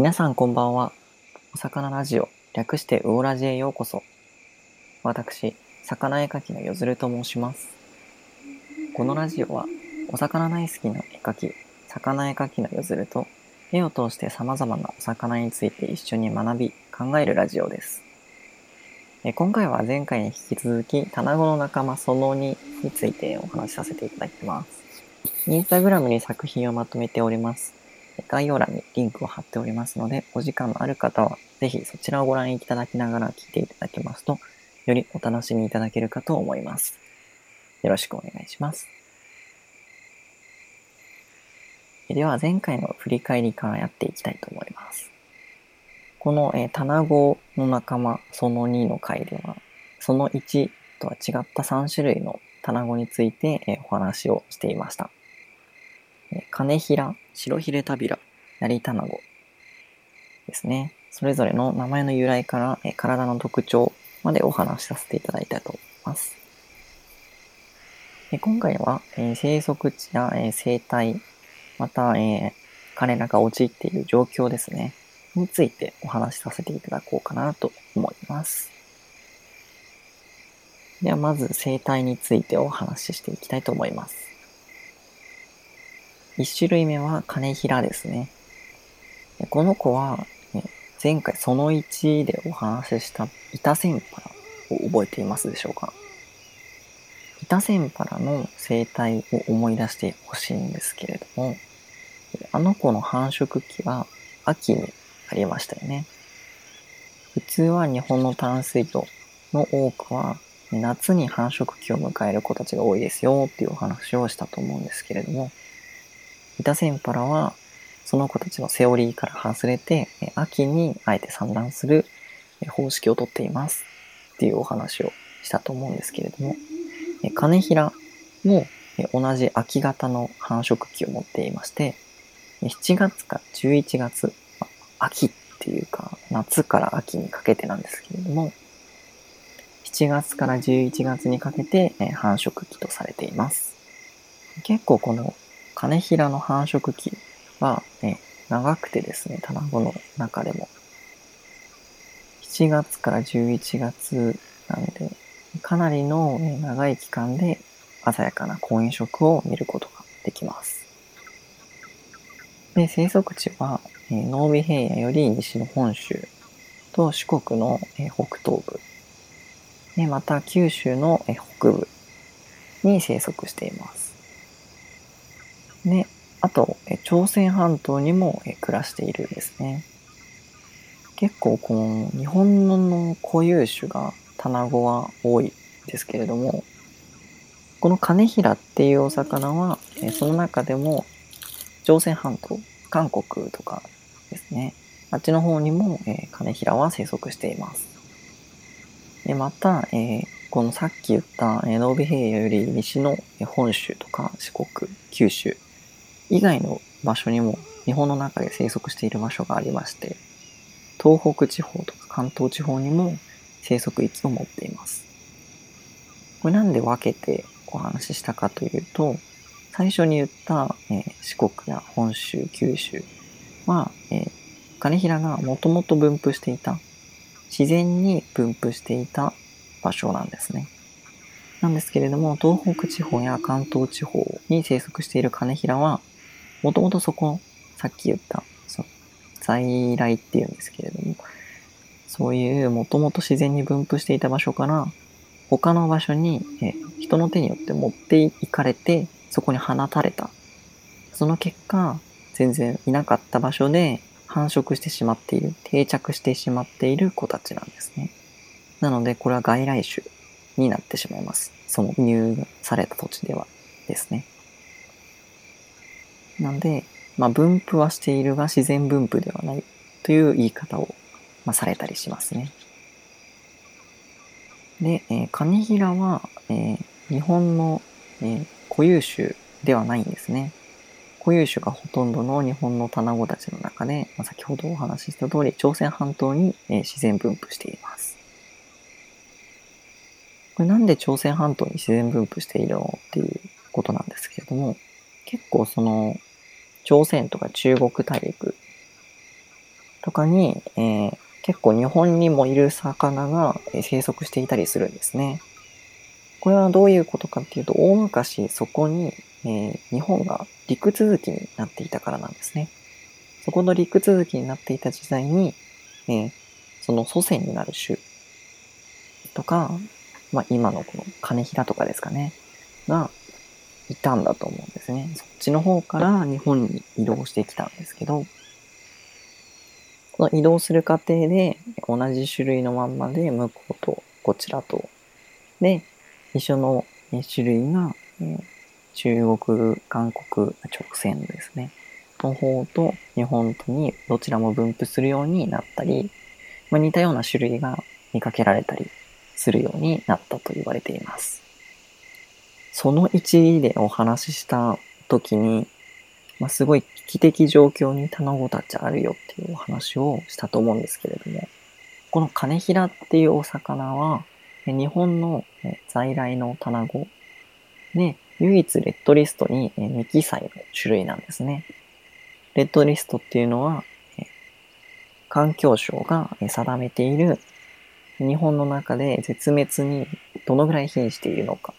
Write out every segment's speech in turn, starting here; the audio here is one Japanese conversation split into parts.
皆さんこんばんは。お魚ラジオ、略してウオラジへようこそ。私、魚絵描きのよずると申します。このラジオは、お魚大好きな絵描き、魚絵描きのよずると、絵を通して様々なお魚について一緒に学び、考えるラジオです。え今回は前回に引き続き、タナゴの仲間その2についてお話しさせていただきます。インスタグラムに作品をまとめております。概要欄にリンクを貼っておりますので、お時間のある方は、ぜひそちらをご覧いただきながら聞いていただけますと、よりお楽しみいただけるかと思います。よろしくお願いします。では、前回の振り返りからやっていきたいと思います。この、えー、タゴの仲間、その2の回では、その1とは違った3種類のタナゴについて、えー、お話をしていました。えー、金平、白ヒレタビラ、ヤリタナゴですね。それぞれの名前の由来から、え体の特徴までお話しさせていただいたいと思います。今回は、え生息地や、え生態、また、え彼らが陥っている状況ですね、についてお話しさせていただこうかなと思います。ではまず生態についてお話ししていきたいと思います。1種類目は金平ですね。この子は、前回その1でお話しした板線パラを覚えていますでしょうか？板線パラの生態を思い出してほしいんですけれども、あの子の繁殖期は秋にありましたよね。普通は日本の淡水魚の多くは夏に繁殖期を迎える子たちが多いですよっていうお話をしたと思うんですけれども、イタセンパラは、その子たちのセオリーから外れて、秋にあえて産卵する方式をとっていますっていうお話をしたと思うんですけれども、金平も同じ秋型の繁殖期を持っていまして、7月か11月、秋っていうか夏から秋にかけてなんですけれども、7月から11月にかけて繁殖期とされています。結構この金平の繁殖期は、ね、長くてですね、卵の中でも。7月から11月なんで、かなりの、長い期間で鮮やかな婚姻色を見ることができます。で、生息地は、え、濃尾平野より西の本州と四国の、え、北東部、でまた九州の、え、北部に生息しています。で、あと、朝鮮半島にも暮らしているんですね。結構この日本の固有種が卵は多いですけれども、この金平っていうお魚は、その中でも朝鮮半島、韓国とかですね、あっちの方にも、え金平は生息しています。でまた、えー、このさっき言った、えー、濃尾平野より西の本州とか四国、九州以外の場所にも日本の中で生息している場所がありまして、東北地方とか関東地方にも生息域を持っています。これなんで分けてお話ししたかというと、最初に言った、えー、四国や本州、九州は、えー、金平がもともと分布していた、自然に分布していた場所なんですね。なんですけれども、東北地方や関東地方に生息している金平は、もともとそこ、さっき言った、そ在来っていうんですけれども、そういうもともと自然に分布していた場所から、他の場所に、え人の手によって持っていかれて、そこに放たれた。その結果、全然いなかった場所で繁殖してしまっている、定着してしまっている子たちなんですね。なので、これは外来種になってしまいます。その入された土地ではですね。なんで、まあ、分布はしているが自然分布ではないという言い方を、まあ、されたりしますね。で、えー、カニヒラは、えー、日本の、えー、固有種ではないんですね。固有種がほとんどの日本の卵たちの中で、まあ、先ほどお話しした通り、朝鮮半島に、えー、自然分布しています。これなんで朝鮮半島に自然分布しているのっていうことなんですけれども、結構その朝鮮とか中国大陸とかに、えー、結構日本にもいる魚が生息していたりするんですね。これはどういうことかっていうと、大昔そこに、えー、日本が陸続きになっていたからなんですね。そこの陸続きになっていた時代に、えー、その祖先になる種とか、まあ今のこの金平とかですかね、がいたんだと思うんですね。そっちの方から日本に移動してきたんですけど、その移動する過程で同じ種類のまんまで向こうとこちらと、で、一緒の種類が、え中国、韓国直線ですね。の方と日本とにどちらも分布するようになったり、まあ、似たような種類が見かけられたりするようになったと言われています。その1でお話しした時に、まあ、すごい危機的状況に卵たちあるよっていうお話をしたと思うんですけれども、このカネヒラっていうお魚は、日本の在来の卵で、唯一レッドリストに未記載の種類なんですね。レッドリストっていうのは、環境省が定めている日本の中で絶滅にどのぐらい瀕しているのか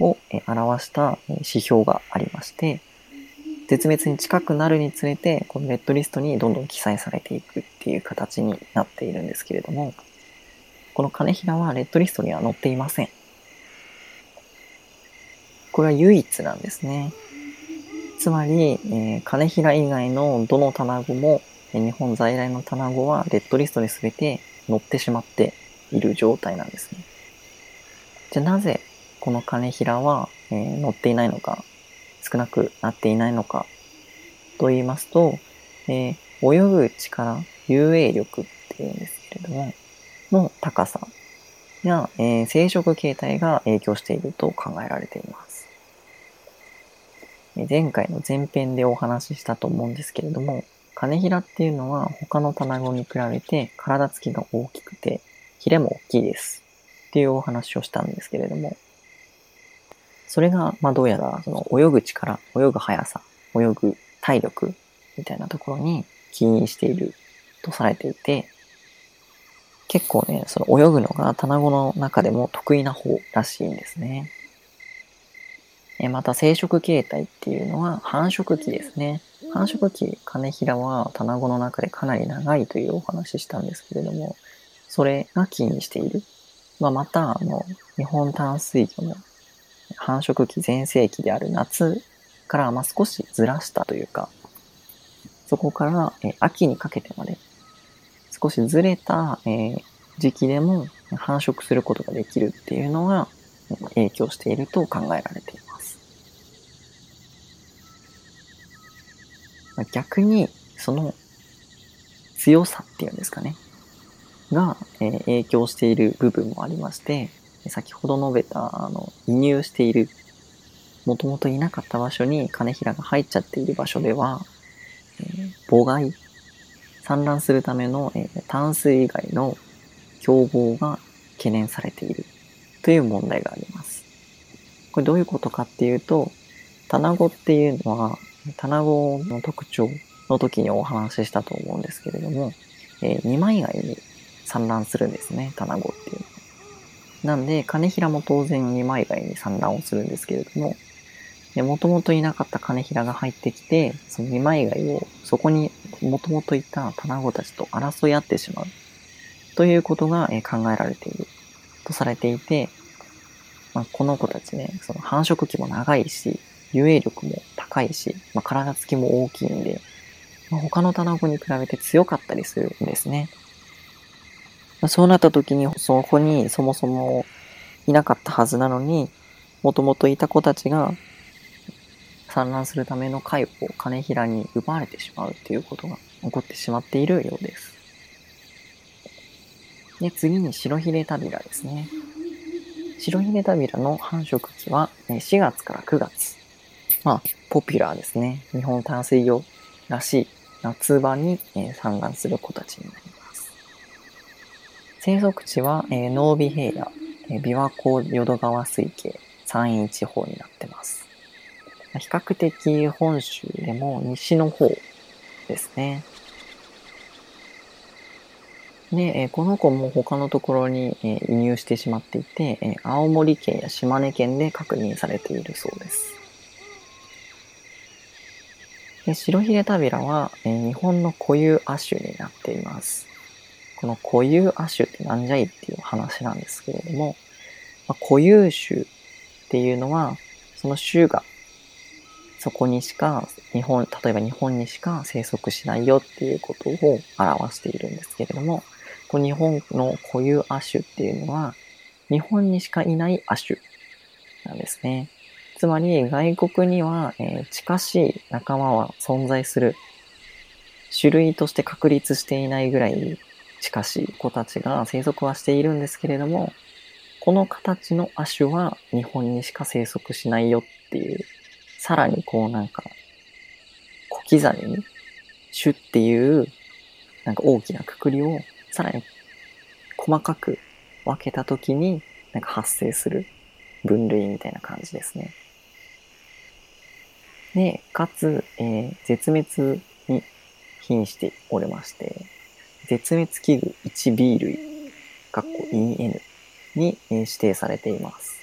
を表した指標がありまして、絶滅に近くなるにつれて、このレッドリストにどんどん記載されていくっていう形になっているんですけれども、この金平はレッドリストには載っていません。これは唯一なんですね。つまり、えー、金平以外のどの卵も、え日本在来の卵はレッドリストに全て載ってしまっている状態なんですね。じゃあなぜこの金平は、えー、載っていないのか、少なくなっていないのかと言いますと、えー、泳ぐ力、遊泳力っていうんですけれども、の高さや、えー、生殖形態が影響していると考えられています。前回の前編でお話ししたと思うんですけれども、カネヒラっていうのは他の卵に比べて体つきが大きくて、ヒレも大きいです。っていうお話をしたんですけれども、それが、まあどうやら、その泳ぐ力、泳ぐ速さ、泳ぐ体力みたいなところに起因しているとされていて、結構ね、その泳ぐのが卵の中でも得意な方らしいんですね。えまた生殖形態っていうのは繁殖期ですね。繁殖期、カネヒラは卵の中でかなり長いというお話ししたんですけれども、それが起因している。まあ、また、あの、日本淡水魚の繁殖期全盛期である夏からまあ少しずらしたというか、そこからえ秋にかけてまで少しずれた、え、時期でも繁殖することができるっていうのが影響していると考えられています。逆に、その強さっていうんですかね、が、え、影響している部分もありまして、先ほど述べた、あの、移入している、もともといなかった場所に金平が入っちゃっている場所では、えー、母害、産卵するための、えー、淡水以外の凶暴が懸念されているという問題があります。これどういうことかっていうと、卵っていうのは、卵の特徴の時にお話ししたと思うんですけれども、えー、二枚貝に産卵するんですね、卵っていうのは。なんで、金平も当然二枚貝に産卵をするんですけれども、もともといなかった金平が入ってきて、その二枚貝をそこにもともといた卵たちと争い合ってしまう。ということが考えられているとされていて、まあ、この子たちね、その繁殖期も長いし、遊泳力も高いし、まあ、体つきも大きいんで、まあ、他の卵に比べて強かったりするんですね。まあ、そうなった時に、そこにそもそもいなかったはずなのに、もともといた子たちが産卵するための貝を金平に奪われてしまうということが起こってしまっているようです。で、次に白ヒレタビラですね。白ヒレタビラの繁殖期は4月から9月。まあ、ポピュラーですね。日本淡水魚らしい夏場に産卵する子たちになります。生息地はえ濃尾平野、え琵琶湖淀川水系、山陰地方になってます。比較的本州でも西の方ですね。で、えこの子も他のところに、え移入してしまっていて、え青森県や島根県で確認されているそうです。で白ひげタビラは、え日本の固有亜種になっています。この固有亜種ってなんじゃいっていう話なんですけれども、まあ、固有種っていうのは、その種がそこにしか、日本、例えば日本にしか生息しないよっていうことを表しているんですけれども、こ日本の固有亜種っていうのは、日本にしかいない亜種なんですね。つまり、外国には、えー、近しい仲間は存在する。種類として確立していないぐらい近し子たちが生息はしているんですけれども、この形の亜種は日本にしか生息しないよっていう、さらにこうなんか、小刻みに種っていうなんか大きなくくりをさらに細かく分けたときに、なんか発生する分類みたいな感じですね。で、かつ、えー、絶滅に瀕しておりまして、絶滅危惧 1B 類、かっこ EN に、指定されています。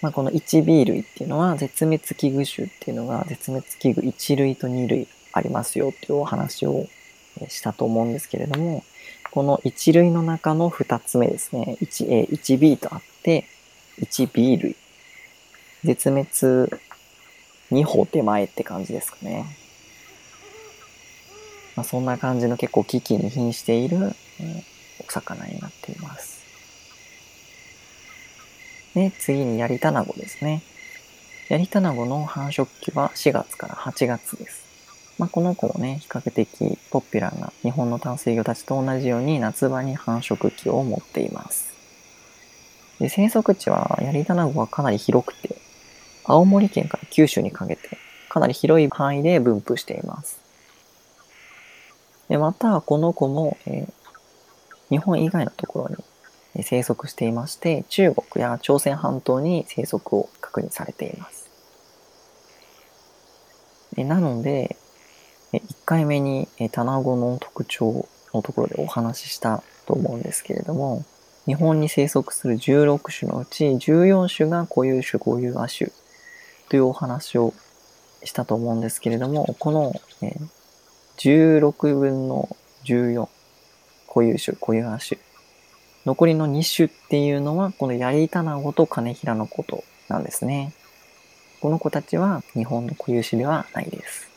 まあ、この 1B 類っていうのは、絶滅危惧種っていうのが、絶滅危惧1類と2類ありますよっていうお話をしたと思うんですけれども、この1類の中の2つ目ですね。1A、1B とあって、1B 類。絶滅2歩手前って感じですかね。まあ、そんな感じの結構危機に瀕している、お魚になっています。で、次にヤリタナゴですね。ヤリタナゴの繁殖期は4月から8月です。まあ、この子もね、比較的ポピュラーな日本の淡水魚たちと同じように夏場に繁殖期を持っています。で生息地はヤリタナゴはかなり広くて、青森県から九州にかけてかなり広い範囲で分布しています。でまた、この子も、えー、日本以外のところに生息していまして、中国や朝鮮半島に生息を確認されています。えなので、1回目に卵の特徴のところでお話ししたと思うんですけれども、日本に生息する16種のうち14種が固有種、固有亜種というお話をしたと思うんですけれども、この、16分の14固有種、固有亜種。残りの2種っていうのは、このヤリタナゴとカネヒラのことなんですね。この子たちは日本の固有種ではないです。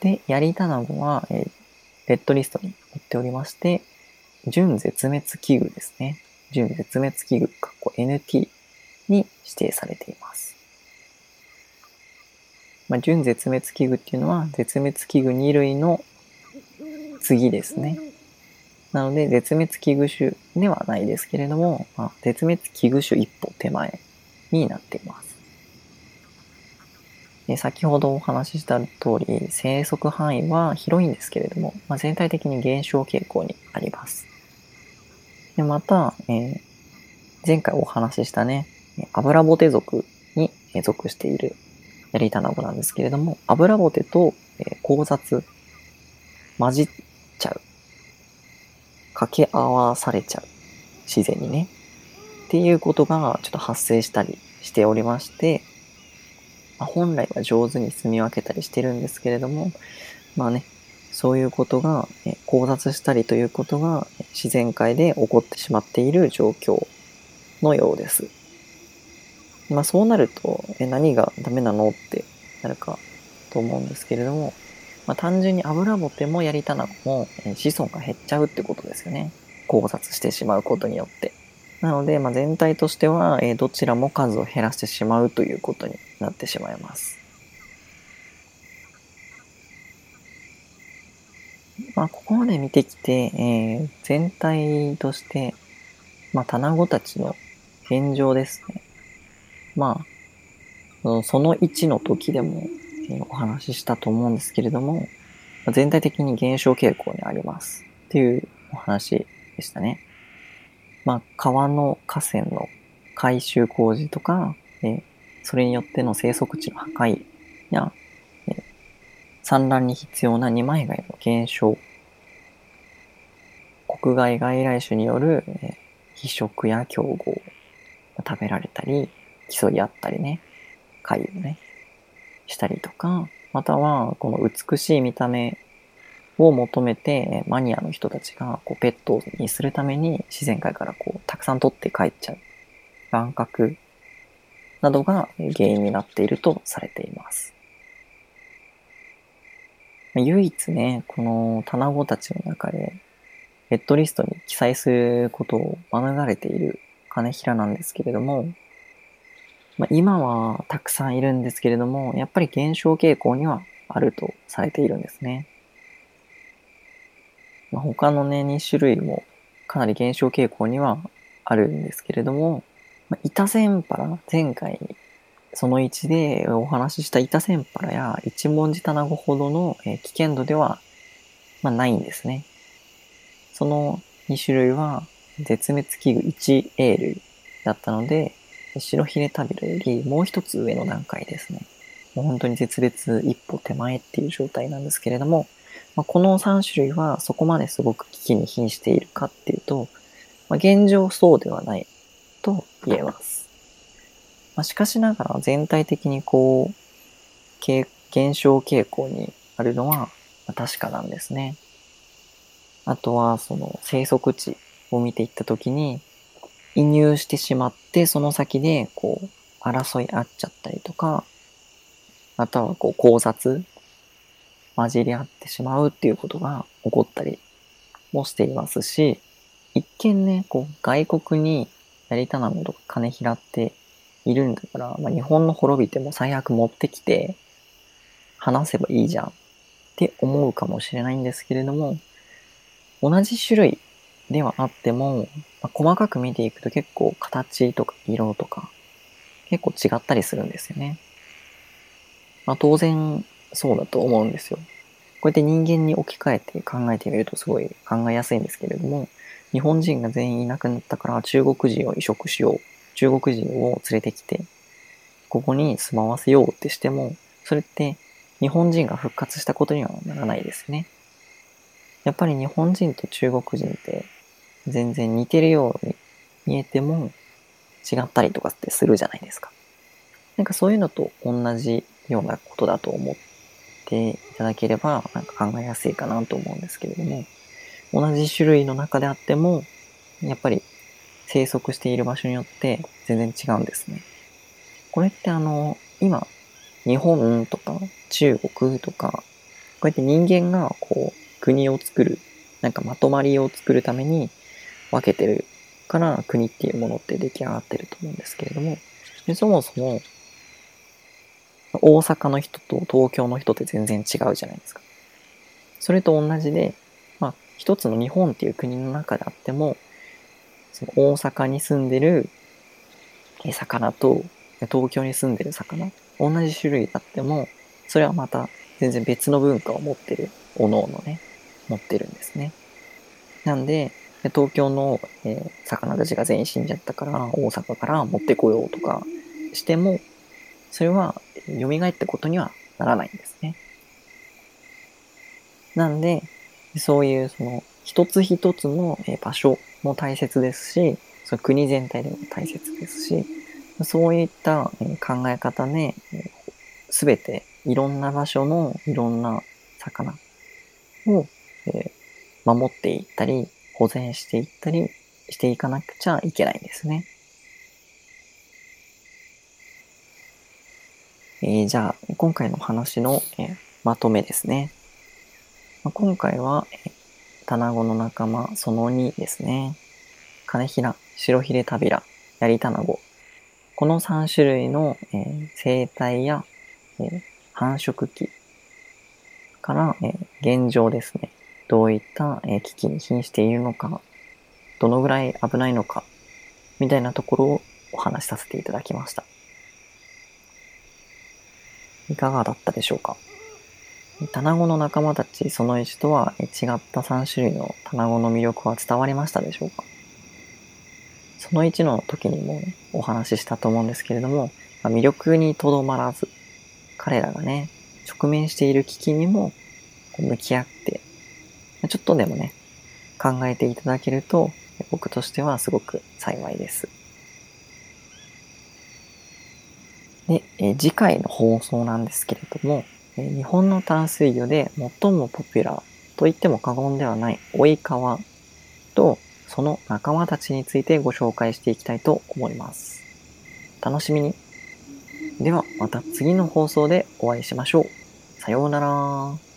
で、ヤリタナゴは、えー、レッドリストに載っておりまして、準絶滅危惧ですね。準絶滅危惧、かっこ NT に指定されています。まあ、準絶滅危惧っていうのは、絶滅危惧2類の次ですね。なので、絶滅危惧種ではないですけれども、まあ、絶滅危惧種一歩手前になっています。先ほどお話しした通り、生息範囲は広いんですけれども、まあ、全体的に減少傾向にあります。でまた、えー、前回お話ししたね、油ボテ族に属しているヤリタナゴなんですけれども、油ボテと、え交雑、混じっちゃう。掛け合わされちゃう。自然にね。っていうことがちょっと発生したりしておりまして、まあ、本来は上手に住み分けたりしてるんですけれども、まあね、そういうことが、え交雑したりということが自然界で起こってしまっている状況のようです。まあそうなると、え何がダメなのってなるかと思うんですけれども、まあ、単純に油ボテもやりたなも、え子孫が減っちゃうってことですよね。考察してしまうことによって。なので、まあ、全体としては、えどちらも数を減らしてしまうということになってしまいます。まあ、ここまで見てきて、えー、全体として、まあ、卵たちの現状ですね。まあ、その1の時でも、お話ししたと思うんですけれども、全体的に減少傾向にありますっていうお話でしたね。まあ、川の河川の改修工事とか、えそれによっての生息地の破壊や、え産卵に必要な二枚貝の減少、国外外来種による、え非食や競合、食べられたり、競い合ったりね、貝をね、したりとか、または、この美しい見た目を求めて、マニアの人たちがこうペットにするために自然界からこうたくさん取って帰っちゃう。乱獲などが原因になっているとされています。唯一ね、この卵たちの中で、レッドリストに記載することを免れている金平なんですけれども、まあ、今はたくさんいるんですけれども、やっぱり減少傾向にはあるとされているんですね。まあ、他のね、2種類もかなり減少傾向にはあるんですけれども、まあ、イタセンパラ、前回その1でお話ししたイタセンパラや一文字卵ほどの危険度では、まあ、ないんですね。その2種類は絶滅危惧 1A 類だったので、白ひれタビラよりもう一つ上の段階ですね。もう本当に絶滅一歩手前っていう状態なんですけれども、まあ、この3種類はそこまですごく危機に瀕しているかっていうと、まあ、現状そうではないと言えます。まあ、しかしながら全体的にこう、減少傾向にあるのは確かなんですね。あとはその生息地を見ていったときに、移入してしまって、その先でこう争い合っちゃったりとか、またはこう考察混じり合ってしまうっていうことが起こったりもしていますし、一見ね、こう外国にやりたなもとか金拾っているんだから、まあ、日本の滅びても最悪持ってきて話せばいいじゃんって思うかもしれないんですけれども、同じ種類ではあっても、まあ、細かく見ていくと結構形とか色とか結構違ったりするんですよね。まあ、当然そうだと思うんですよ。こうやって人間に置き換えて考えてみるとすごい考えやすいんですけれども、日本人が全員いなくなったから中国人を移植しよう。中国人を連れてきて、ここに住まわせようってしても、それって日本人が復活したことにはならないですね。やっぱり日本人と中国人って全然似てるように見えても違ったりとかってするじゃないですか。なんかそういうのと同じようなことだと思っていただければなんか考えやすいかなと思うんですけれども、同じ種類の中であっても、やっぱり生息している場所によって全然違うんですね。これってあの、今、日本とか中国とか、こうやって人間がこう、国を作る、なんかまとまりを作るために分けてるから国っていうものって出来上がってると思うんですけれども、そもそも大阪の人と東京の人って全然違うじゃないですか。それと同じで、まあ、一つの日本っていう国の中であっても、その大阪に住んでる魚と東京に住んでる魚、同じ種類だっても、それはまた全然別の文化を持ってる、おのおのね、持ってるんですね。なんで、で東京の、えー、魚たちが全員死んじゃったから、大阪から持ってこようとかしても、それは蘇ったことにはならないんですね。なんで、そういうその一つ一つの場所も大切ですし、その国全体でも大切ですし、そういった考え方ね、すべていろんな場所のいろんな魚を守っていったり、保全していったりしていかなくちゃいけないんですね。えー、じゃあ、今回の話の、えー、まとめですね。まあ、今回は、えー、卵の仲間その2ですね。金ひら、白ひれたびら、やり卵。この3種類の、えー、生態や、えー、繁殖期から、えー、現状ですね。どういった、え、危機に瀕しているのか、どのぐらい危ないのか、みたいなところをお話しさせていただきました。いかがだったでしょうか？卵の仲間たちその1とは違った3種類の卵の魅力は伝わりましたでしょうか？その1の時にも、お話ししたと思うんですけれども、ま魅力にとどまらず、彼らがね、直面している危機にも向き合って、ちょっとでもね、考えていただけると、僕としてはすごく幸いです。で、え次回の放送なんですけれども、え日本の淡水魚で最もポピュラーと言っても過言ではない追い川とその仲間たちについてご紹介していきたいと思います。楽しみに。ではまた次の放送でお会いしましょう。さようなら。